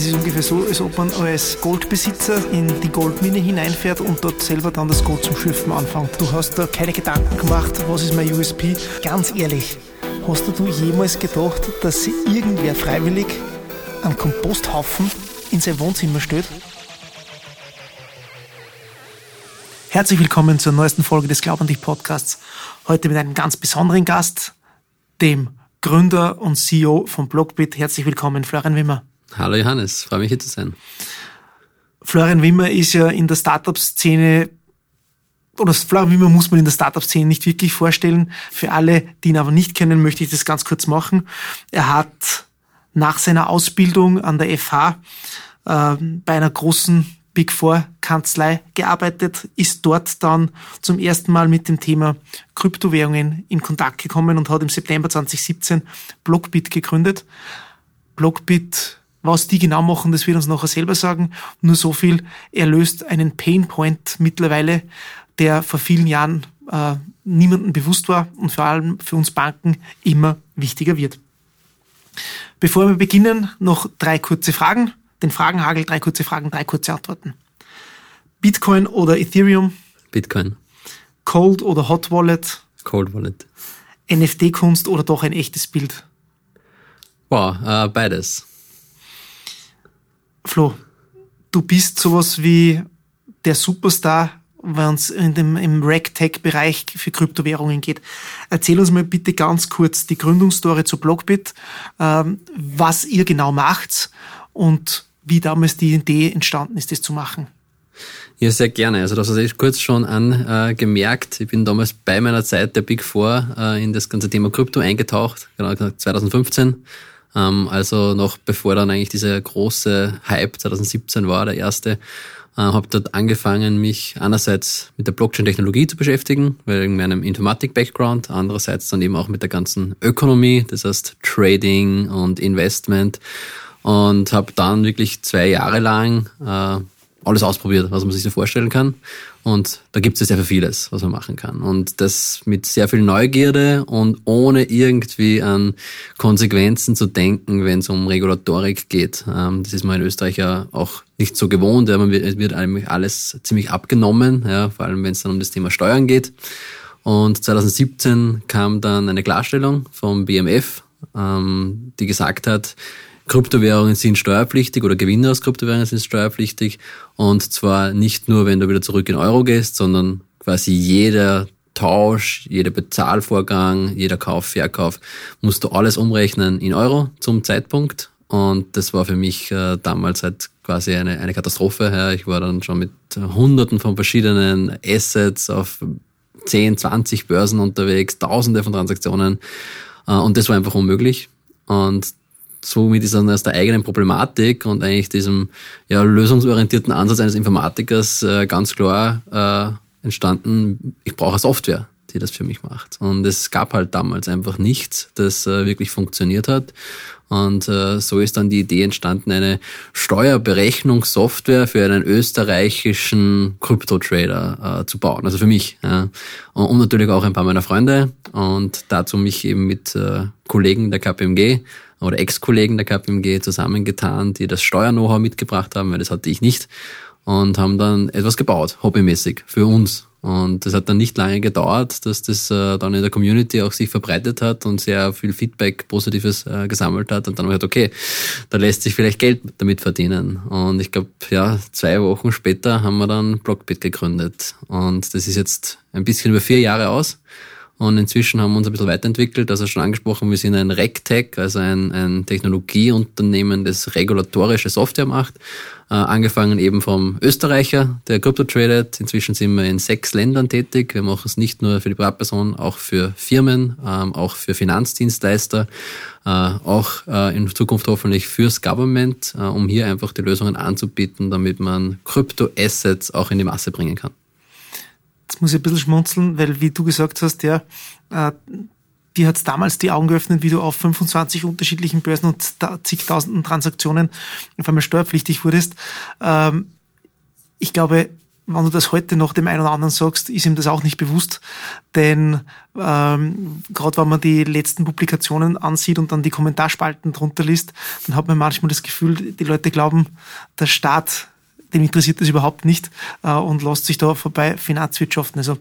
Das ist ungefähr so, als ob man als Goldbesitzer in die Goldmine hineinfährt und dort selber dann das Gold zum Schürfen anfängt. Du hast da keine Gedanken gemacht, was ist mein USP. Ganz ehrlich, hast du jemals gedacht, dass irgendwer freiwillig einen Komposthaufen in sein Wohnzimmer stellt? Herzlich willkommen zur neuesten Folge des Glaub an dich Podcasts. Heute mit einem ganz besonderen Gast, dem Gründer und CEO von Blockbit. Herzlich willkommen, Florian Wimmer. Hallo Johannes, freue mich hier zu sein. Florian Wimmer ist ja in der Startup-Szene oder Florian Wimmer muss man in der Startup-Szene nicht wirklich vorstellen. Für alle, die ihn aber nicht kennen, möchte ich das ganz kurz machen. Er hat nach seiner Ausbildung an der FH äh, bei einer großen Big Four Kanzlei gearbeitet, ist dort dann zum ersten Mal mit dem Thema Kryptowährungen in Kontakt gekommen und hat im September 2017 Blockbit gegründet. Blockbit was die genau machen, das wird uns nachher selber sagen. Nur so viel, er löst einen Painpoint mittlerweile, der vor vielen Jahren äh, niemandem bewusst war und vor allem für uns Banken immer wichtiger wird. Bevor wir beginnen, noch drei kurze Fragen. Den Fragenhagel, drei kurze Fragen, drei kurze Antworten. Bitcoin oder Ethereum? Bitcoin. Cold oder Hot Wallet? Cold Wallet. NFT-Kunst oder doch ein echtes Bild? Wow, äh, beides. Flo, du bist sowas wie der Superstar, wenn es in dem, im RegTech-Bereich für Kryptowährungen geht. Erzähl uns mal bitte ganz kurz die Gründungsstory zu Blockbit, ähm, was ihr genau macht und wie damals die Idee entstanden ist, das zu machen. Ja, sehr gerne. Also das hast du kurz schon angemerkt. Äh, ich bin damals bei meiner Zeit der Big Four äh, in das ganze Thema Krypto eingetaucht, genau 2015 ähm, also noch bevor dann eigentlich dieser große Hype 2017 war, der erste, äh, habe dort angefangen, mich einerseits mit der Blockchain-Technologie zu beschäftigen, wegen meinem Informatik-Background, andererseits dann eben auch mit der ganzen Ökonomie, das heißt Trading und Investment. Und habe dann wirklich zwei Jahre lang äh, alles ausprobiert, was man sich so vorstellen kann. Und da gibt es ja sehr vieles, was man machen kann. Und das mit sehr viel Neugierde und ohne irgendwie an Konsequenzen zu denken, wenn es um Regulatorik geht. Ähm, das ist man in Österreich ja auch nicht so gewohnt. Ja, man wird, wird eigentlich alles ziemlich abgenommen, ja, vor allem wenn es dann um das Thema Steuern geht. Und 2017 kam dann eine Klarstellung vom BMF, ähm, die gesagt hat, Kryptowährungen sind steuerpflichtig oder Gewinne aus Kryptowährungen sind steuerpflichtig. Und zwar nicht nur, wenn du wieder zurück in Euro gehst, sondern quasi jeder Tausch, jeder Bezahlvorgang, jeder Kauf, Verkauf, musst du alles umrechnen in Euro zum Zeitpunkt. Und das war für mich äh, damals halt quasi eine, eine Katastrophe. Ja. Ich war dann schon mit hunderten von verschiedenen Assets auf 10, 20 Börsen unterwegs, tausende von Transaktionen. Äh, und das war einfach unmöglich. Und somit ist dann aus der eigenen Problematik und eigentlich diesem ja, lösungsorientierten Ansatz eines Informatikers äh, ganz klar äh, entstanden, ich brauche Software, die das für mich macht. Und es gab halt damals einfach nichts, das äh, wirklich funktioniert hat. Und äh, so ist dann die Idee entstanden, eine Steuerberechnungssoftware für einen österreichischen Krypto-Trader äh, zu bauen. Also für mich. Ja. Und, und natürlich auch ein paar meiner Freunde. Und dazu mich eben mit äh, Kollegen der KPMG oder Ex-Kollegen der KPMG zusammengetan, die das Steuer-Know-how mitgebracht haben, weil das hatte ich nicht, und haben dann etwas gebaut, hobbymäßig, für uns. Und das hat dann nicht lange gedauert, dass das äh, dann in der Community auch sich verbreitet hat und sehr viel Feedback, Positives äh, gesammelt hat. Und dann haben wir gesagt, okay, da lässt sich vielleicht Geld damit verdienen. Und ich glaube, ja, zwei Wochen später haben wir dann Blockbit gegründet. Und das ist jetzt ein bisschen über vier Jahre aus. Und inzwischen haben wir uns ein bisschen weiterentwickelt. Also schon angesprochen, wir sind ein RegTech, also ein, ein Technologieunternehmen, das regulatorische Software macht. Äh, angefangen eben vom Österreicher, der Crypto tradet. Inzwischen sind wir in sechs Ländern tätig. Wir machen es nicht nur für die Privatperson, auch für Firmen, ähm, auch für Finanzdienstleister, äh, auch äh, in Zukunft hoffentlich fürs Government, äh, um hier einfach die Lösungen anzubieten, damit man Krypto-Assets auch in die Masse bringen kann. Jetzt muss ich ein bisschen schmunzeln, weil wie du gesagt hast, ja, äh, die hat damals die Augen geöffnet, wie du auf 25 unterschiedlichen Börsen und zigtausenden Transaktionen auf einmal steuerpflichtig wurdest. Ähm, ich glaube, wenn du das heute noch dem einen oder anderen sagst, ist ihm das auch nicht bewusst. Denn ähm, gerade wenn man die letzten Publikationen ansieht und dann die Kommentarspalten drunter liest, dann hat man manchmal das Gefühl, die Leute glauben, der Staat, dem interessiert das überhaupt nicht äh, und lässt sich da vorbei Finanzwirtschaften. Also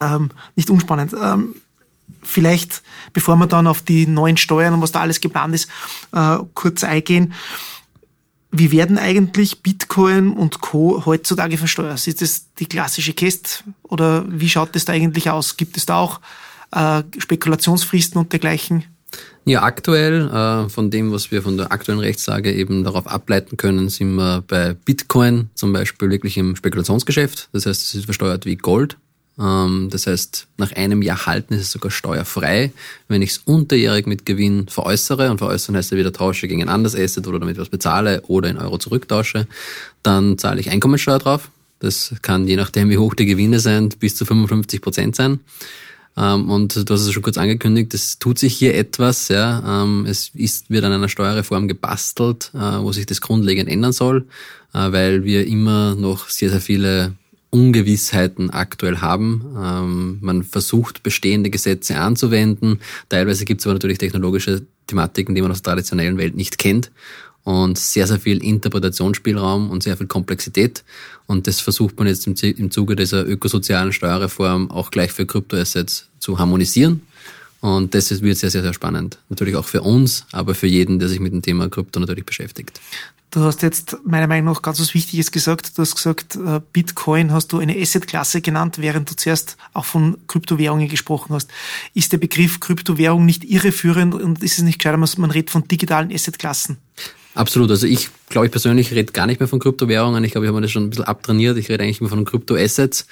ähm, nicht unspannend. Ähm, vielleicht, bevor wir dann auf die neuen Steuern und was da alles geplant ist, äh, kurz eingehen. Wie werden eigentlich Bitcoin und Co. heutzutage versteuert? Ist das die klassische Käst oder wie schaut das da eigentlich aus? Gibt es da auch äh, Spekulationsfristen und dergleichen? Ja, aktuell, äh, von dem, was wir von der aktuellen Rechtslage eben darauf ableiten können, sind wir bei Bitcoin zum Beispiel wirklich im Spekulationsgeschäft. Das heißt, es ist versteuert wie Gold. Ähm, das heißt, nach einem Jahr halten ist es sogar steuerfrei. Wenn ich es unterjährig mit Gewinn veräußere, und veräußern heißt ja wieder tausche gegen ein anderes Asset oder damit was bezahle oder in Euro zurücktausche, dann zahle ich Einkommensteuer drauf. Das kann je nachdem, wie hoch die Gewinne sind, bis zu 55 Prozent sein. Ähm, und du hast es schon kurz angekündigt, es tut sich hier etwas. Ja. Ähm, es ist, wird an einer Steuerreform gebastelt, äh, wo sich das grundlegend ändern soll, äh, weil wir immer noch sehr, sehr viele Ungewissheiten aktuell haben. Ähm, man versucht, bestehende Gesetze anzuwenden. Teilweise gibt es aber natürlich technologische Thematiken, die man aus der traditionellen Welt nicht kennt. Und sehr, sehr viel Interpretationsspielraum und sehr viel Komplexität. Und das versucht man jetzt im, Zuge dieser ökosozialen Steuerreform auch gleich für Kryptoassets zu harmonisieren. Und das wird sehr, sehr, sehr spannend. Natürlich auch für uns, aber für jeden, der sich mit dem Thema Krypto natürlich beschäftigt. Du hast jetzt meiner Meinung nach ganz was Wichtiges gesagt. Du hast gesagt, äh, Bitcoin hast du eine Assetklasse genannt, während du zuerst auch von Kryptowährungen gesprochen hast. Ist der Begriff Kryptowährung nicht irreführend und ist es nicht gescheiter, man redet von digitalen Assetklassen? Absolut. Also ich glaube, ich persönlich rede gar nicht mehr von Kryptowährungen. Ich glaube, ich habe mir das schon ein bisschen abtrainiert. Ich rede eigentlich immer von Kryptoassets,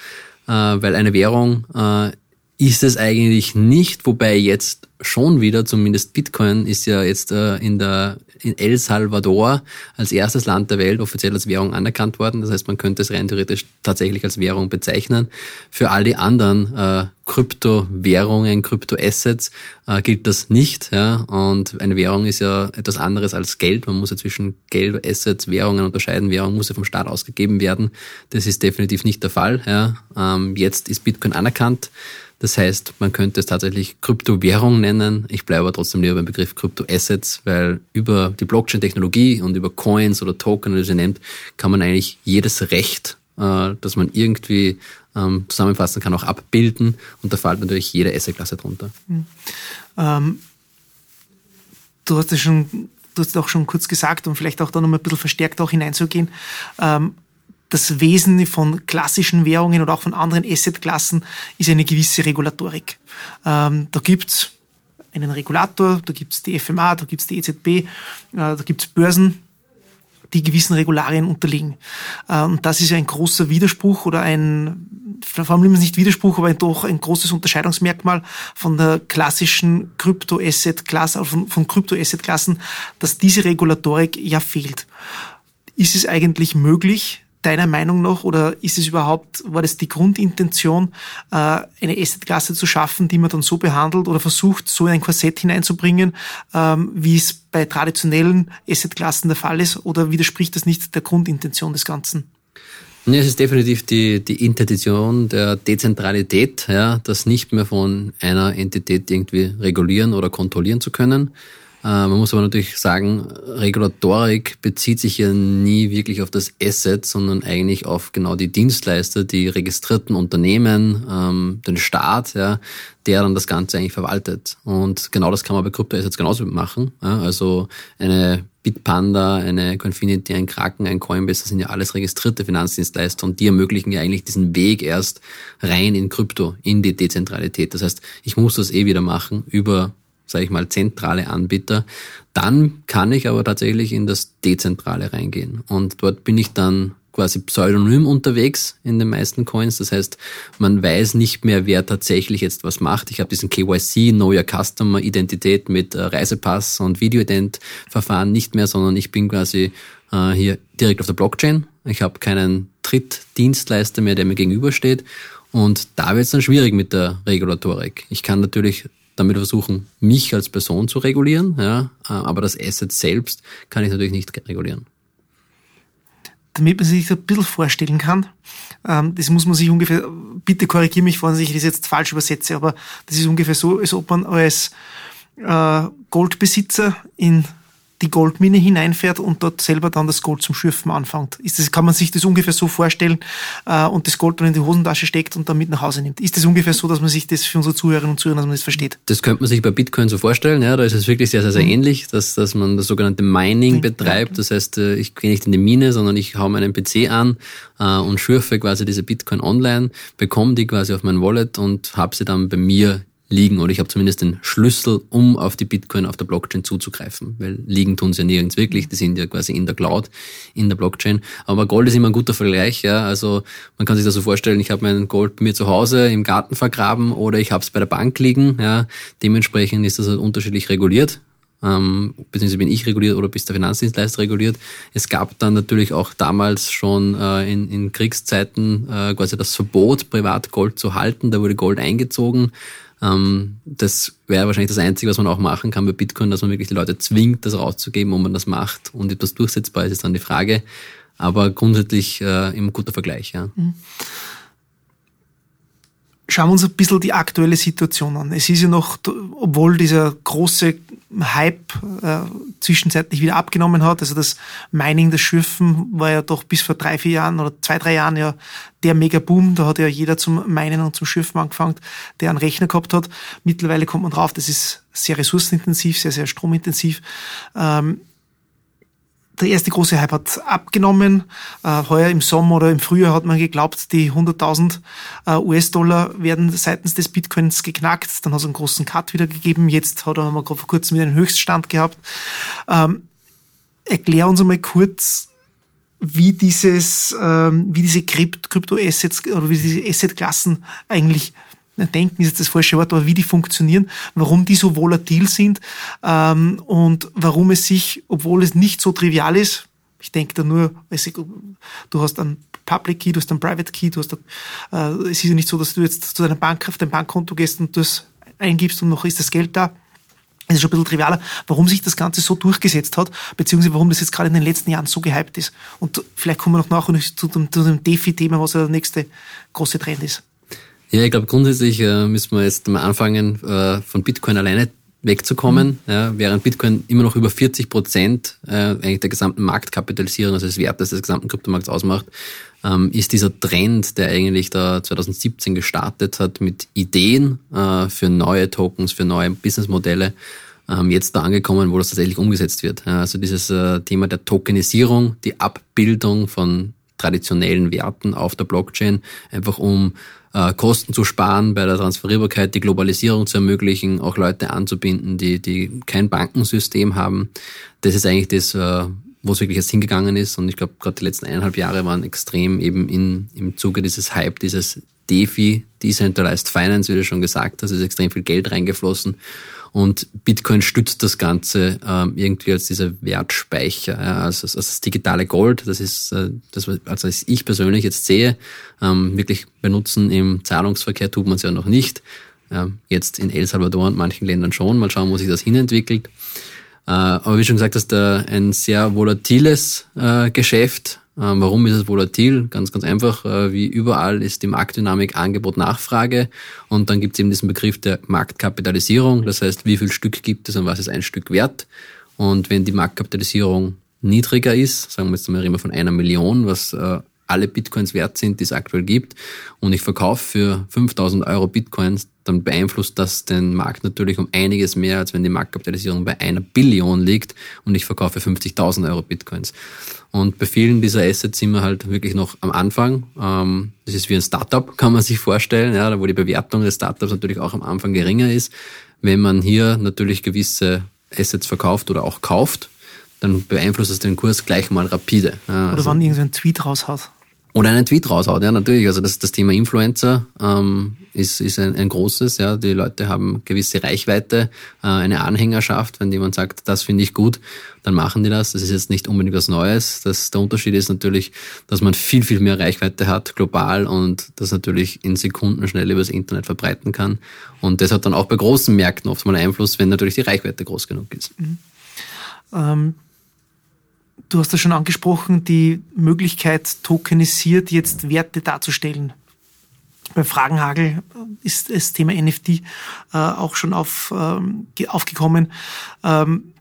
äh, weil eine Währung äh, ist es eigentlich nicht, wobei jetzt schon wieder, zumindest Bitcoin ist ja jetzt äh, in der in El Salvador als erstes Land der Welt offiziell als Währung anerkannt worden. Das heißt, man könnte es rein theoretisch tatsächlich als Währung bezeichnen. Für all die anderen äh, Kryptowährungen, Kryptoassets äh, gilt das nicht. Ja? Und eine Währung ist ja etwas anderes als Geld. Man muss ja zwischen Geld, Assets, Währungen unterscheiden. Währung muss ja vom Staat ausgegeben werden. Das ist definitiv nicht der Fall. Ja? Ähm, jetzt ist Bitcoin anerkannt. Das heißt, man könnte es tatsächlich Kryptowährung nennen. Ich bleibe aber trotzdem lieber beim Begriff Kryptoassets, weil über die Blockchain-Technologie und über Coins oder Token, wie sie nennt, kann man eigentlich jedes Recht, äh, das man irgendwie ähm, zusammenfassen kann, auch abbilden. Und da fällt natürlich jede Assetklasse drunter. Mhm. Ähm, du hast es schon, du hast auch schon kurz gesagt, um vielleicht auch da nochmal ein bisschen verstärkt auch hineinzugehen. Ähm, das Wesen von klassischen Währungen oder auch von anderen Assetklassen ist eine gewisse Regulatorik. Ähm, da gibt's einen Regulator, da gibt's die FMA, da gibt's die EZB, äh, da gibt's Börsen, die gewissen Regularien unterliegen. Äh, und das ist ein großer Widerspruch oder ein, vor allem nicht Widerspruch, aber doch ein großes Unterscheidungsmerkmal von der klassischen Krypto-Asset-Klasse, von, von Krypto-Asset-Klassen, dass diese Regulatorik ja fehlt. Ist es eigentlich möglich, deiner Meinung nach oder ist es überhaupt, war das die Grundintention, äh, eine Assetklasse zu schaffen, die man dann so behandelt oder versucht, so in ein Korsett hineinzubringen, ähm, wie es bei traditionellen Assetklassen der Fall ist oder widerspricht das nicht der Grundintention des Ganzen? Nee, es ist definitiv die, die Intention der Dezentralität, ja, das nicht mehr von einer Entität irgendwie regulieren oder kontrollieren zu können, man muss aber natürlich sagen, Regulatorik bezieht sich ja nie wirklich auf das Asset, sondern eigentlich auf genau die Dienstleister, die registrierten Unternehmen, ähm, den Staat, ja, der dann das Ganze eigentlich verwaltet. Und genau das kann man bei Kryptoassets genauso machen. Also eine Bitpanda, eine Confinity, ein Kraken, ein Coinbase, das sind ja alles registrierte Finanzdienstleister und die ermöglichen ja eigentlich diesen Weg erst rein in Krypto, in die Dezentralität. Das heißt, ich muss das eh wieder machen über sage ich mal, zentrale Anbieter. Dann kann ich aber tatsächlich in das Dezentrale reingehen. Und dort bin ich dann quasi pseudonym unterwegs in den meisten Coins. Das heißt, man weiß nicht mehr, wer tatsächlich jetzt was macht. Ich habe diesen KYC, Know Your Customer Identität mit äh, Reisepass und Videoident-Verfahren nicht mehr, sondern ich bin quasi äh, hier direkt auf der Blockchain. Ich habe keinen Drittdienstleister mehr, der mir gegenübersteht. Und da wird es dann schwierig mit der Regulatorik. Ich kann natürlich damit versuchen, mich als Person zu regulieren, ja, aber das Asset selbst kann ich natürlich nicht regulieren. damit man sich das ein bisschen vorstellen kann. Ähm, das muss man sich ungefähr, bitte korrigiere mich, wenn ich das jetzt falsch übersetze, aber das ist ungefähr so, als ob man als äh, Goldbesitzer in die Goldmine hineinfährt und dort selber dann das Gold zum Schürfen anfängt. Ist das, kann man sich das ungefähr so vorstellen äh, und das Gold dann in die Hosentasche steckt und dann mit nach Hause nimmt? Ist das ungefähr so, dass man sich das für unsere Zuhörerinnen und Zuhörer, dass man das versteht? Das könnte man sich bei Bitcoin so vorstellen, ja, da ist es wirklich sehr, sehr, sehr mhm. ähnlich, dass, dass man das sogenannte Mining betreibt. Das heißt, äh, ich gehe nicht in die Mine, sondern ich hau meinen PC an äh, und schürfe quasi diese Bitcoin online, bekomme die quasi auf mein Wallet und habe sie dann bei mir liegen oder ich habe zumindest den Schlüssel, um auf die Bitcoin auf der Blockchain zuzugreifen, weil liegen tun sie ja nirgends wirklich, die sind ja quasi in der Cloud, in der Blockchain. Aber Gold ist immer ein guter Vergleich, ja. Also man kann sich das so vorstellen, ich habe mein Gold bei mir zu Hause im Garten vergraben oder ich habe es bei der Bank liegen, ja. Dementsprechend ist das halt unterschiedlich reguliert. Ähm, beziehungsweise bin ich reguliert oder bist der Finanzdienstleister reguliert. Es gab dann natürlich auch damals schon äh, in, in Kriegszeiten äh, quasi das Verbot, privat Gold zu halten. Da wurde Gold eingezogen. Ähm, das wäre wahrscheinlich das Einzige, was man auch machen kann bei Bitcoin, dass man wirklich die Leute zwingt, das rauszugeben, ob man das macht. Und das durchsetzbar ist, ist dann die Frage. Aber grundsätzlich äh, immer guter Vergleich, ja. Mhm. Schauen wir uns ein bisschen die aktuelle Situation an. Es ist ja noch, obwohl dieser große Hype äh, zwischenzeitlich wieder abgenommen hat, also das Mining, das Schürfen war ja doch bis vor drei, vier Jahren oder zwei, drei Jahren ja der Mega-Boom. Da hat ja jeder zum Minen und zum Schürfen angefangen, der einen Rechner gehabt hat. Mittlerweile kommt man drauf, das ist sehr ressourcenintensiv, sehr, sehr stromintensiv. Ähm, der erste große Hype hat abgenommen. Äh, heuer im Sommer oder im Frühjahr hat man geglaubt, die 100.000 äh, US-Dollar werden seitens des Bitcoins geknackt. Dann hat es einen großen Cut wieder gegeben. Jetzt hat er mal vor kurzem wieder einen Höchststand gehabt. Ähm, erklär uns einmal kurz, wie dieses, ähm, wie diese Krypto-Assets oder wie diese Asset-Klassen eigentlich denken ist jetzt das falsche Wort, aber wie die funktionieren, warum die so volatil sind ähm, und warum es sich, obwohl es nicht so trivial ist, ich denke da nur, du hast einen Public Key, du hast einen Private Key, du hast, äh, es ist ja nicht so, dass du jetzt zu deiner Bank auf dein Bankkonto gehst und das eingibst und noch ist das Geld da. Es ist schon ein bisschen trivialer, warum sich das Ganze so durchgesetzt hat, beziehungsweise warum das jetzt gerade in den letzten Jahren so gehypt ist. Und vielleicht kommen wir noch nachher zu dem, zu dem DeFi-Thema, was ja der nächste große Trend ist. Ja, ich glaube grundsätzlich äh, müssen wir jetzt mal anfangen, äh, von Bitcoin alleine wegzukommen, mhm. ja, während Bitcoin immer noch über 40 Prozent äh, eigentlich der gesamten Marktkapitalisierung, also des Wertes des gesamten Kryptomarkts ausmacht, ähm, ist dieser Trend, der eigentlich da 2017 gestartet hat mit Ideen äh, für neue Tokens, für neue Businessmodelle, ähm, jetzt da angekommen, wo das tatsächlich umgesetzt wird. Ja, also dieses äh, Thema der Tokenisierung, die Abbildung von traditionellen Werten auf der Blockchain, einfach um äh, Kosten zu sparen bei der Transferierbarkeit, die Globalisierung zu ermöglichen, auch Leute anzubinden, die, die kein Bankensystem haben. Das ist eigentlich das, äh, wo es wirklich jetzt hingegangen ist. Und ich glaube, gerade die letzten eineinhalb Jahre waren extrem eben in, im Zuge dieses Hype, dieses DeFi, Decentralized Finance, wie du schon gesagt hast, ist extrem viel Geld reingeflossen. Und Bitcoin stützt das Ganze ähm, irgendwie als dieser Wertspeicher, ja, also, also das digitale Gold. Das ist äh, das, also was ich persönlich jetzt sehe. Ähm, wirklich benutzen im Zahlungsverkehr tut man es ja noch nicht. Ähm, jetzt in El Salvador und manchen Ländern schon. Mal schauen, wo sich das hinentwickelt. Äh, aber wie schon gesagt hast, äh, ein sehr volatiles äh, Geschäft. Ähm, warum ist es volatil? Ganz, ganz einfach. Äh, wie überall ist die Marktdynamik Angebot-Nachfrage. Und dann gibt es eben diesen Begriff der Marktkapitalisierung. Das heißt, wie viel Stück gibt es und was ist ein Stück wert? Und wenn die Marktkapitalisierung niedriger ist, sagen wir jetzt mal immer von einer Million, was äh, alle Bitcoins wert sind, die es aktuell gibt, und ich verkaufe für 5000 Euro Bitcoins, dann beeinflusst das den Markt natürlich um einiges mehr, als wenn die Marktkapitalisierung bei einer Billion liegt und ich verkaufe 50.000 Euro Bitcoins. Und bei vielen dieser Assets sind wir halt wirklich noch am Anfang. Ähm, das ist wie ein Startup, kann man sich vorstellen, ja, wo die Bewertung des Startups natürlich auch am Anfang geringer ist. Wenn man hier natürlich gewisse Assets verkauft oder auch kauft, dann beeinflusst es den Kurs gleich mal rapide. Oder also, wann irgendein Tweet raushaut. Oder einen Tweet raushaut, ja, natürlich. Also das, das Thema Influencer ähm, ist, ist ein, ein großes, ja. Die Leute haben gewisse Reichweite, äh, eine Anhängerschaft. Wenn jemand sagt, das finde ich gut, dann machen die das. Das ist jetzt nicht unbedingt was Neues. Das, der Unterschied ist natürlich, dass man viel, viel mehr Reichweite hat, global, und das natürlich in Sekunden schnell übers Internet verbreiten kann. Und das hat dann auch bei großen Märkten oft mal Einfluss, wenn natürlich die Reichweite groß genug ist. Mhm. Ähm Du hast das schon angesprochen, die Möglichkeit, tokenisiert jetzt Werte darzustellen. Beim Fragenhagel ist das Thema NFT äh, auch schon auf, ähm, aufgekommen. Ähm,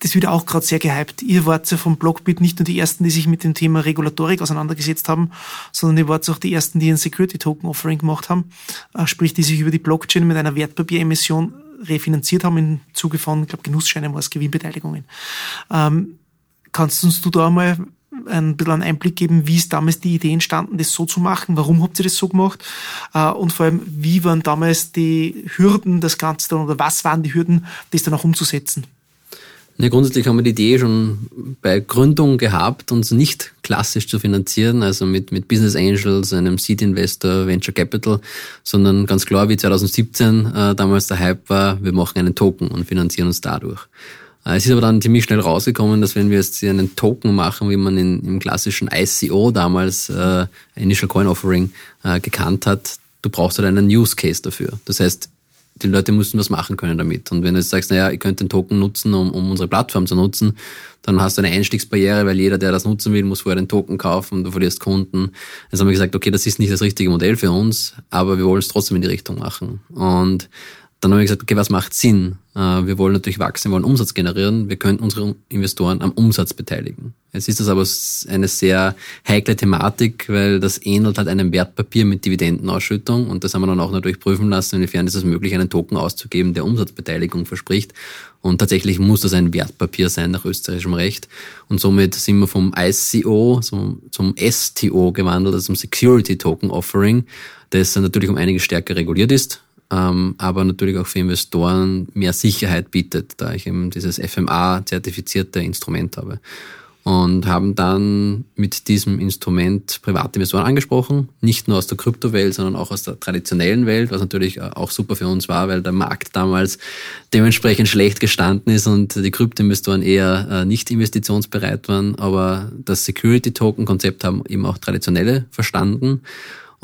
das wird auch gerade sehr gehypt. Ihr wart ja vom Blockbit nicht nur die Ersten, die sich mit dem Thema Regulatorik auseinandergesetzt haben, sondern ihr wart auch die Ersten, die ein Security-Token-Offering gemacht haben, äh, sprich, die sich über die Blockchain mit einer Wertpapieremission refinanziert haben im Zuge von, ich glaube, Genussscheinen war es, Gewinnbeteiligungen. Ähm, kannst uns du da mal ein bisschen einen Einblick geben, wie ist damals die Idee entstanden, das so zu machen? Warum habt ihr das so gemacht? Äh, und vor allem, wie waren damals die Hürden, das Ganze dann, oder was waren die Hürden, das dann auch umzusetzen? Ja, grundsätzlich haben wir die Idee schon bei Gründung gehabt, uns nicht klassisch zu finanzieren, also mit, mit Business Angels, einem Seed Investor, Venture Capital, sondern ganz klar, wie 2017 äh, damals der Hype war, wir machen einen Token und finanzieren uns dadurch. Äh, es ist aber dann ziemlich schnell rausgekommen, dass wenn wir jetzt einen Token machen, wie man in, im klassischen ICO damals, äh, Initial Coin Offering, äh, gekannt hat, du brauchst halt einen Use Case dafür. Das heißt, die Leute müssen was machen können damit. Und wenn du jetzt sagst, naja, ihr könnt den Token nutzen, um, um unsere Plattform zu nutzen, dann hast du eine Einstiegsbarriere, weil jeder, der das nutzen will, muss vorher den Token kaufen, du verlierst Kunden. Jetzt haben wir gesagt, okay, das ist nicht das richtige Modell für uns, aber wir wollen es trotzdem in die Richtung machen. Und dann haben wir gesagt, okay, was macht Sinn? Äh, wir wollen natürlich wachsen, wir wollen Umsatz generieren, wir können unsere Investoren am Umsatz beteiligen. Jetzt ist das aber eine sehr heikle Thematik, weil das ähnelt halt einem Wertpapier mit Dividendenausschüttung und das haben wir dann auch natürlich prüfen lassen, inwiefern ist es möglich, einen Token auszugeben, der Umsatzbeteiligung verspricht. Und tatsächlich muss das ein Wertpapier sein nach österreichischem Recht. Und somit sind wir vom ICO zum, zum STO gewandelt, also zum Security Token Offering, das natürlich um einiges stärker reguliert ist aber natürlich auch für Investoren mehr Sicherheit bietet, da ich eben dieses FMA-zertifizierte Instrument habe. Und haben dann mit diesem Instrument Privatinvestoren angesprochen, nicht nur aus der Kryptowelt, sondern auch aus der traditionellen Welt, was natürlich auch super für uns war, weil der Markt damals dementsprechend schlecht gestanden ist und die Kryptoinvestoren eher äh, nicht investitionsbereit waren. Aber das Security-Token-Konzept haben eben auch Traditionelle verstanden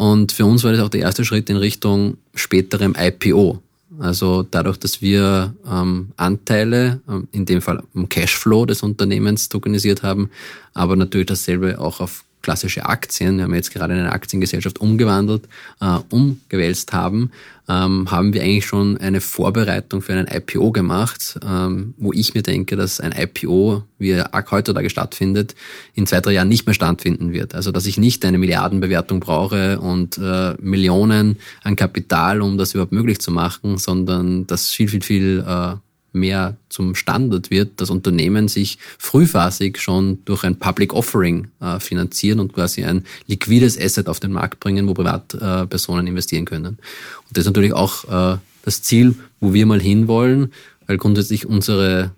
und für uns war das auch der erste Schritt in Richtung späterem IPO. Also dadurch, dass wir ähm, Anteile, ähm, in dem Fall am Cashflow des Unternehmens tokenisiert haben, aber natürlich dasselbe auch auf klassische Aktien, wir haben jetzt gerade eine Aktiengesellschaft umgewandelt, äh, umgewälzt haben, ähm, haben wir eigentlich schon eine Vorbereitung für einen IPO gemacht, ähm, wo ich mir denke, dass ein IPO, wie er heutzutage stattfindet, in zwei, drei Jahren nicht mehr stattfinden wird. Also dass ich nicht eine Milliardenbewertung brauche und äh, Millionen an Kapital, um das überhaupt möglich zu machen, sondern dass viel, viel, viel äh, mehr zum Standard wird, dass Unternehmen sich frühphasig schon durch ein Public Offering äh, finanzieren und quasi ein liquides Asset auf den Markt bringen, wo Privatpersonen äh, investieren können. Und das ist natürlich auch äh, das Ziel, wo wir mal hinwollen, weil grundsätzlich unsere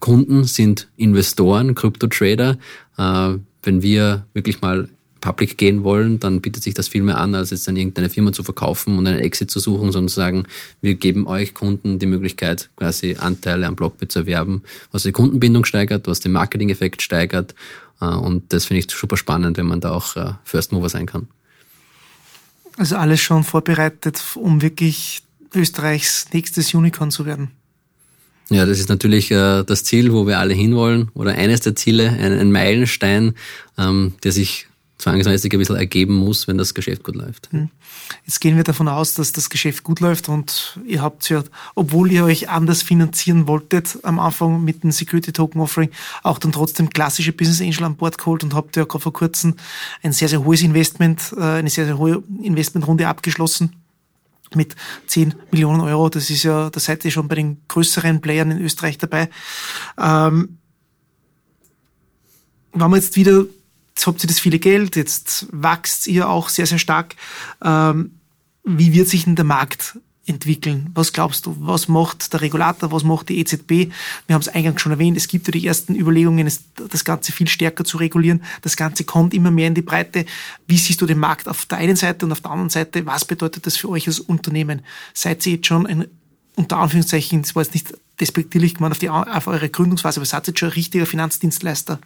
Kunden sind Investoren, Krypto-Trader. Äh, wenn wir wirklich mal public gehen wollen, dann bietet sich das viel mehr an, als jetzt dann irgendeine Firma zu verkaufen und einen Exit zu suchen, sondern zu sagen, wir geben euch Kunden die Möglichkeit, quasi Anteile am Blockbit zu erwerben, was die Kundenbindung steigert, was den Marketing-Effekt steigert. Äh, und das finde ich super spannend, wenn man da auch äh, First Mover sein kann. Also alles schon vorbereitet, um wirklich Österreichs nächstes Unicorn zu werden. Ja, das ist natürlich äh, das Ziel, wo wir alle hinwollen oder eines der Ziele, ein, ein Meilenstein, ähm, der sich zwangsmäßig ein bisschen ergeben muss, wenn das Geschäft gut läuft. Hm. Jetzt gehen wir davon aus, dass das Geschäft gut läuft und ihr habt ja, obwohl ihr euch anders finanzieren wolltet am Anfang mit dem Security Token Offering, auch dann trotzdem klassische Business Angel an Bord geholt und habt ja gerade vor kurzem ein sehr, sehr hohes Investment, äh, eine sehr, sehr hohe Investmentrunde abgeschlossen mit 10 Millionen Euro. Das ist ja, da seid ihr schon bei den größeren Playern in Österreich dabei. Ähm, wenn wir jetzt wieder jetzt habt ihr das viele Geld, jetzt wächst ihr auch sehr, sehr stark. Ähm, wie wird sich denn der Markt entwickeln? Was glaubst du? Was macht der Regulator? Was macht die EZB? Wir haben es eingangs schon erwähnt. Es gibt ja die ersten Überlegungen, das Ganze viel stärker zu regulieren. Das Ganze kommt immer mehr in die Breite. Wie siehst du den Markt auf der einen Seite und auf der anderen Seite? Was bedeutet das für euch als Unternehmen? Seid ihr jetzt schon ein, unter Anführungszeichen, das war jetzt nicht despektierlich gemeint auf, die, auf eure Gründungsphase, aber seid ihr jetzt schon ein richtiger Finanzdienstleister?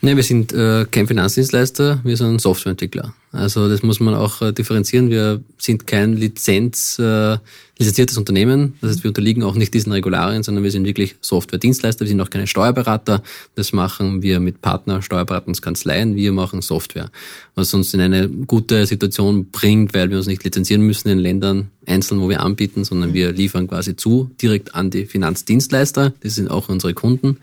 Nein, wir sind äh, kein Finanzdienstleister, wir sind Softwareentwickler. Also das muss man auch äh, differenzieren. Wir sind kein Lizenz, äh, lizenziertes Unternehmen. Das heißt, wir unterliegen auch nicht diesen Regularien, sondern wir sind wirklich Software-Dienstleister. Wir sind auch keine Steuerberater. Das machen wir mit Partner, Steuerberatungskanzleien. Wir machen Software, was uns in eine gute Situation bringt, weil wir uns nicht lizenzieren müssen in Ländern einzeln, wo wir anbieten, sondern wir liefern quasi zu direkt an die Finanzdienstleister. Das sind auch unsere Kunden.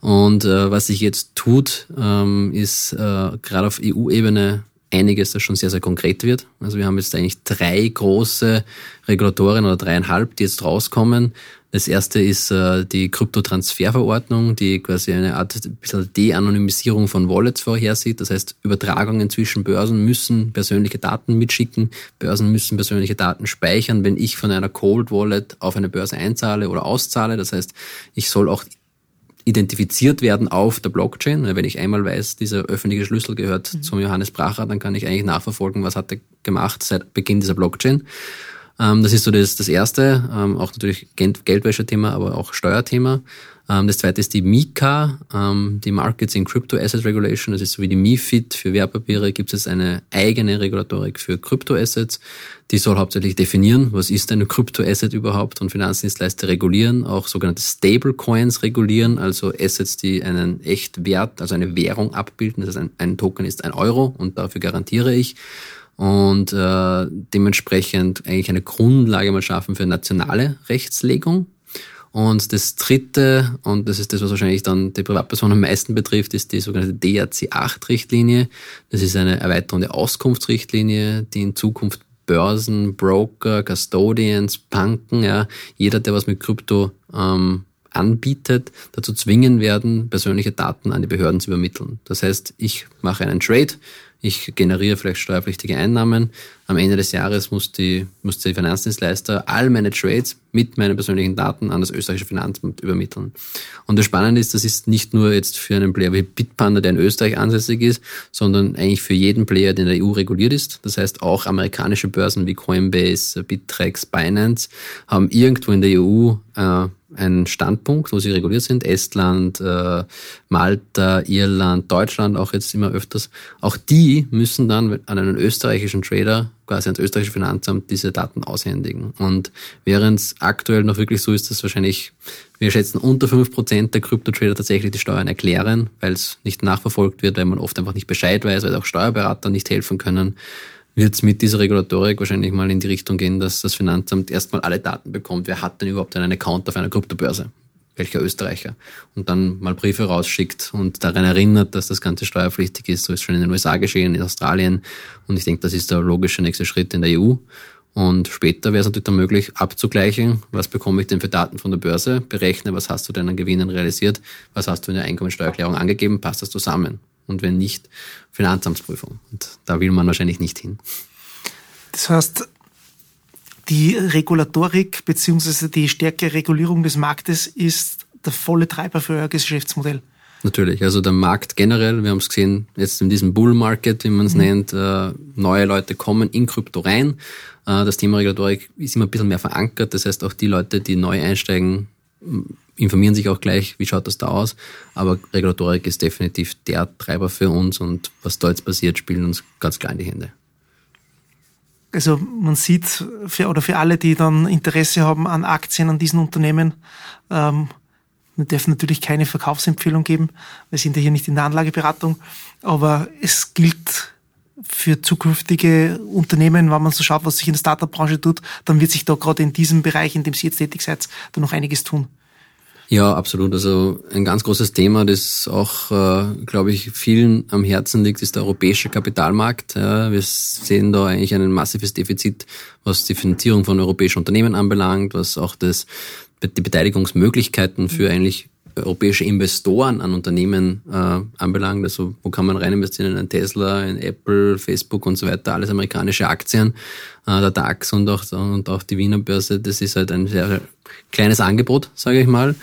Und äh, was sich jetzt tut, ähm, ist äh, gerade auf EU-Ebene einiges, das schon sehr, sehr konkret wird. Also wir haben jetzt eigentlich drei große Regulatorien oder dreieinhalb, die jetzt rauskommen. Das erste ist äh, die Kryptotransferverordnung, die quasi eine Art De-Anonymisierung von Wallets vorhersieht. Das heißt, Übertragungen zwischen Börsen müssen persönliche Daten mitschicken. Börsen müssen persönliche Daten speichern, wenn ich von einer Cold Wallet auf eine Börse einzahle oder auszahle. Das heißt, ich soll auch identifiziert werden auf der Blockchain. Wenn ich einmal weiß, dieser öffentliche Schlüssel gehört mhm. zum Johannes Bracher, dann kann ich eigentlich nachverfolgen, was hat er gemacht seit Beginn dieser Blockchain. Ähm, das ist so das, das erste, ähm, auch natürlich Geldwäsche-Thema, aber auch Steuerthema. Ähm, das zweite ist die MiCA, ähm, die Markets in Crypto Asset Regulation. Das ist so wie die MiFID für Wertpapiere, gibt es eine eigene Regulatorik für Kryptoassets. Die soll hauptsächlich definieren, was ist eine Kryptoasset überhaupt und Finanzdienstleister regulieren, auch sogenannte Stablecoins regulieren, also Assets, die einen echt Wert, also eine Währung abbilden. Das heißt, ein, ein Token ist ein Euro und dafür garantiere ich und äh, dementsprechend eigentlich eine Grundlage mal schaffen für nationale Rechtslegung. Und das dritte, und das ist das, was wahrscheinlich dann die Privatperson am meisten betrifft, ist die sogenannte DRC8-Richtlinie. Das ist eine erweiternde Auskunftsrichtlinie, die in Zukunft Börsen, Broker, Custodians, Banken, ja, jeder, der was mit Krypto ähm, anbietet, dazu zwingen werden, persönliche Daten an die Behörden zu übermitteln. Das heißt, ich mache einen Trade, ich generiere vielleicht steuerpflichtige Einnahmen. Am Ende des Jahres muss, die, muss der Finanzdienstleister all meine Trades mit meinen persönlichen Daten an das österreichische Finanzamt übermitteln. Und das Spannende ist, das ist nicht nur jetzt für einen Player wie Bitpanda, der in Österreich ansässig ist, sondern eigentlich für jeden Player, der in der EU reguliert ist. Das heißt, auch amerikanische Börsen wie Coinbase, Bittrex, Binance haben irgendwo in der EU äh, einen Standpunkt, wo sie reguliert sind. Estland, äh, Malta, Irland, Deutschland auch jetzt immer öfters. Auch die müssen dann an einen österreichischen Trader, quasi ans österreichische Finanzamt, diese Daten aushändigen. Und während es aktuell noch wirklich so ist, dass wahrscheinlich, wir schätzen, unter fünf Prozent der Krypto-Trader tatsächlich die Steuern erklären, weil es nicht nachverfolgt wird, weil man oft einfach nicht Bescheid weiß, weil auch Steuerberater nicht helfen können wird es mit dieser Regulatorik wahrscheinlich mal in die Richtung gehen, dass das Finanzamt erstmal alle Daten bekommt. Wer hat denn überhaupt einen Account auf einer Kryptobörse? Welcher Österreicher? Und dann mal Briefe rausschickt und daran erinnert, dass das Ganze steuerpflichtig ist. So ist schon in den USA geschehen, in Australien. Und ich denke, das ist der logische nächste Schritt in der EU. Und später wäre es natürlich dann möglich, abzugleichen, was bekomme ich denn für Daten von der Börse, berechne, was hast du denn an Gewinnen realisiert, was hast du in der Einkommensteuererklärung angegeben, passt das zusammen und wenn nicht, Finanzamtsprüfung. Und da will man wahrscheinlich nicht hin. Das heißt, die Regulatorik bzw. die stärkere Regulierung des Marktes ist der volle Treiber für euer Geschäftsmodell. Natürlich, also der Markt generell, wir haben es gesehen, jetzt in diesem Bull Market, wie man es mhm. nennt, äh, neue Leute kommen in Krypto rein. Äh, das Thema Regulatorik ist immer ein bisschen mehr verankert, das heißt auch die Leute, die neu einsteigen, informieren sich auch gleich, wie schaut das da aus. Aber Regulatorik ist definitiv der Treiber für uns und was da jetzt passiert, spielen uns ganz klar in die Hände. Also man sieht für oder für alle, die dann Interesse haben an Aktien an diesen Unternehmen, ähm, wir dürfen natürlich keine Verkaufsempfehlung geben, wir sind ja hier nicht in der Anlageberatung, aber es gilt für zukünftige Unternehmen, wenn man so schaut, was sich in der Startup-Branche tut, dann wird sich da gerade in diesem Bereich, in dem Sie jetzt tätig seid, da noch einiges tun. Ja, absolut. Also ein ganz großes Thema, das auch, äh, glaube ich, vielen am Herzen liegt, ist der europäische Kapitalmarkt. Ja, wir sehen da eigentlich ein massives Defizit, was die Finanzierung von europäischen Unternehmen anbelangt, was auch das, die Beteiligungsmöglichkeiten für eigentlich europäische Investoren an Unternehmen äh, anbelangt. Also wo kann man rein investieren in einen Tesla, in Apple, Facebook und so weiter, alles amerikanische Aktien, äh, der DAX und auch, und auch die Wiener Börse. Das ist halt ein sehr kleines Angebot, sage ich mal.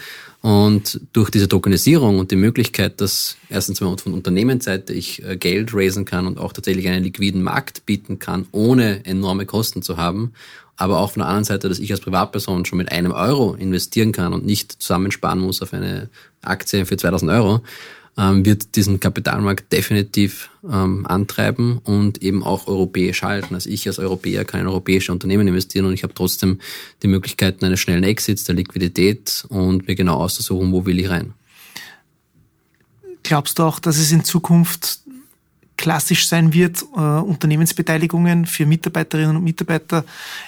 Und durch diese Tokenisierung und die Möglichkeit, dass erstens mal von Unternehmensseite ich äh, Geld raisen kann und auch tatsächlich einen liquiden Markt bieten kann, ohne enorme Kosten zu haben, aber auch von der anderen Seite, dass ich als Privatperson schon mit einem Euro investieren kann und nicht zusammensparen muss auf eine Aktie für 2000 Euro, ähm, wird diesen Kapitalmarkt definitiv ähm, antreiben und eben auch europäisch halten. Also ich als Europäer kann in europäische Unternehmen investieren und ich habe trotzdem die Möglichkeiten eines schnellen Exits, der Liquidität und mir genau auszusuchen, wo will ich rein. Glaubst du auch, dass es in Zukunft klassisch sein wird, äh, Unternehmensbeteiligungen für Mitarbeiterinnen und Mitarbeiter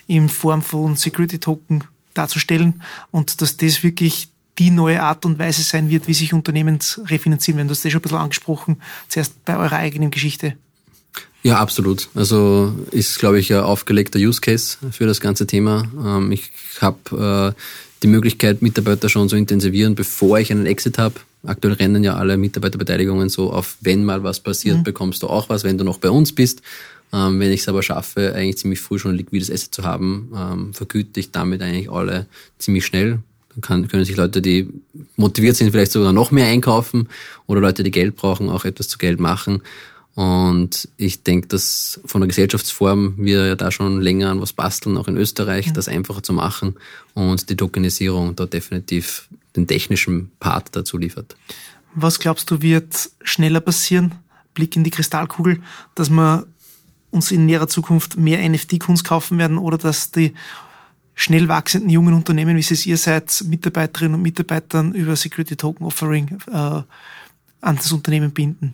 in Form von Security Token darzustellen und dass das wirklich die neue Art und Weise sein wird, wie sich Unternehmen refinanzieren werden. Du hast das schon ein bisschen angesprochen, zuerst bei eurer eigenen Geschichte. Ja, absolut. Also ist, glaube ich, ein aufgelegter Use Case für das ganze Thema. Ähm, ich habe äh, die Möglichkeit, Mitarbeiter schon zu intensivieren, bevor ich einen Exit habe. Aktuell rennen ja alle Mitarbeiterbeteiligungen so auf, wenn mal was passiert, mhm. bekommst du auch was, wenn du noch bei uns bist. Ähm, wenn ich es aber schaffe, eigentlich ziemlich früh schon ein liquides Asset zu haben, ähm, vergüte ich damit eigentlich alle ziemlich schnell. Dann kann, können sich Leute, die motiviert sind, vielleicht sogar noch mehr einkaufen oder Leute, die Geld brauchen, auch etwas zu Geld machen. Und ich denke, dass von der Gesellschaftsform wir ja da schon länger an was basteln, auch in Österreich, ja. das einfacher zu machen und die Tokenisierung da definitiv den technischen Part dazu liefert. Was glaubst du, wird schneller passieren? Blick in die Kristallkugel, dass wir uns in näherer Zukunft mehr NFT-Kunst kaufen werden oder dass die schnell wachsenden jungen Unternehmen, wie es ihr seid, Mitarbeiterinnen und Mitarbeitern über Security Token Offering äh, an das Unternehmen binden?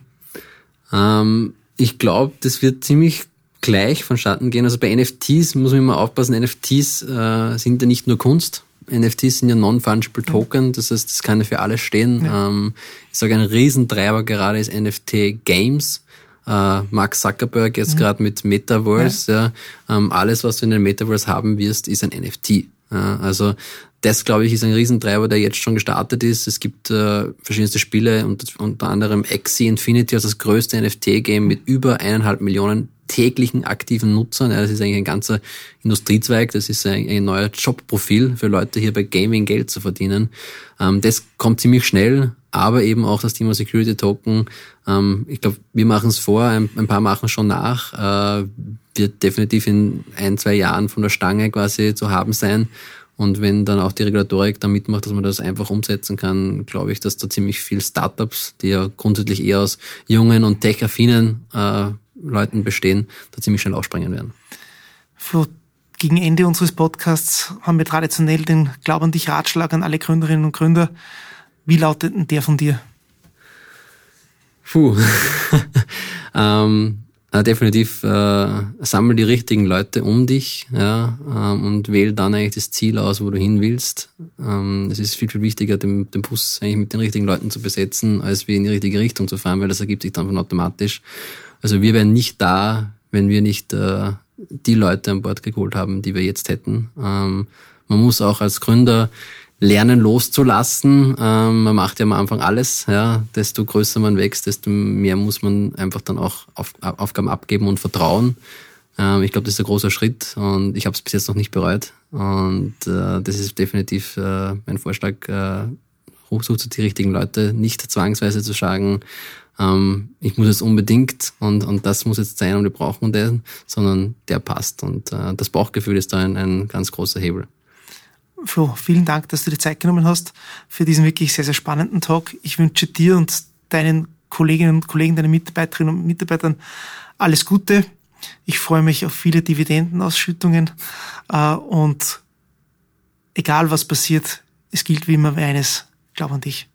Ähm, ich glaube, das wird ziemlich gleich vonstatten gehen. Also bei NFTs muss man immer aufpassen, NFTs äh, sind ja nicht nur Kunst. NFTs sind ja Non-Fungible Token, das heißt, das kann ja für alles stehen. Ja. Ähm, ich sage, ein Riesentreiber gerade ist NFT Games. Äh, Mark Zuckerberg jetzt mhm. gerade mit Metaverse. Ja. ja ähm, alles, was du in den Metaverse haben wirst, ist ein NFT. Ja, also das, glaube ich, ist ein Riesentreiber, der jetzt schon gestartet ist. Es gibt äh, verschiedenste Spiele, und, unter anderem Axie Infinity, also das größte NFT-Game mit über eineinhalb Millionen täglichen aktiven Nutzern. Ja, das ist eigentlich ein ganzer Industriezweig, das ist ein, ein neuer Jobprofil für Leute hier bei Gaming Geld zu verdienen. Ähm, das kommt ziemlich schnell, aber eben auch das Thema Security Token. Ähm, ich glaube, wir machen es vor, ein, ein, paar machen schon nach, äh, wird definitiv in ein, zwei Jahren von der Stange quasi zu haben sein. Und wenn dann auch die Regulatorik da mitmacht, dass man das einfach umsetzen kann, glaube ich, dass da ziemlich viel Startups, die ja grundsätzlich eher aus jungen und tech-affinen äh, Leuten bestehen, da ziemlich schnell aufspringen werden. Flo, gegen Ende unseres Podcasts haben wir traditionell den Glaub an dich Ratschlag an alle Gründerinnen und Gründer. Wie lautet denn der von dir? Puh. ähm, äh, definitiv äh, sammel die richtigen Leute um dich ja, ähm, und wähl dann eigentlich das Ziel aus, wo du hin willst. Ähm, es ist viel, viel wichtiger, den, den Bus eigentlich mit den richtigen Leuten zu besetzen, als wie in die richtige Richtung zu fahren, weil das ergibt sich dann von automatisch. Also wir wären nicht da, wenn wir nicht äh, die Leute an Bord geholt haben, die wir jetzt hätten. Ähm, man muss auch als Gründer lernen loszulassen. Ähm, man macht ja am Anfang alles. Ja. Desto größer man wächst, desto mehr muss man einfach dann auch auf, Aufgaben abgeben und vertrauen. Ähm, ich glaube, das ist ein großer Schritt und ich habe es bis jetzt noch nicht bereut. Und äh, das ist definitiv äh, mein Vorschlag. Äh, sucht die richtigen Leute, nicht zwangsweise zu sagen, ähm, ich muss jetzt unbedingt und, und das muss jetzt sein und wir brauchen den, sondern der passt. Und äh, das Bauchgefühl ist da ein, ein ganz großer Hebel. Flo, vielen Dank, dass du dir Zeit genommen hast für diesen wirklich sehr, sehr spannenden Talk. Ich wünsche dir und deinen Kolleginnen und Kollegen, deinen Mitarbeiterinnen und Mitarbeitern alles Gute. Ich freue mich auf viele Dividendenausschüttungen äh, und egal was passiert, es gilt wie immer eines, glaub an dich.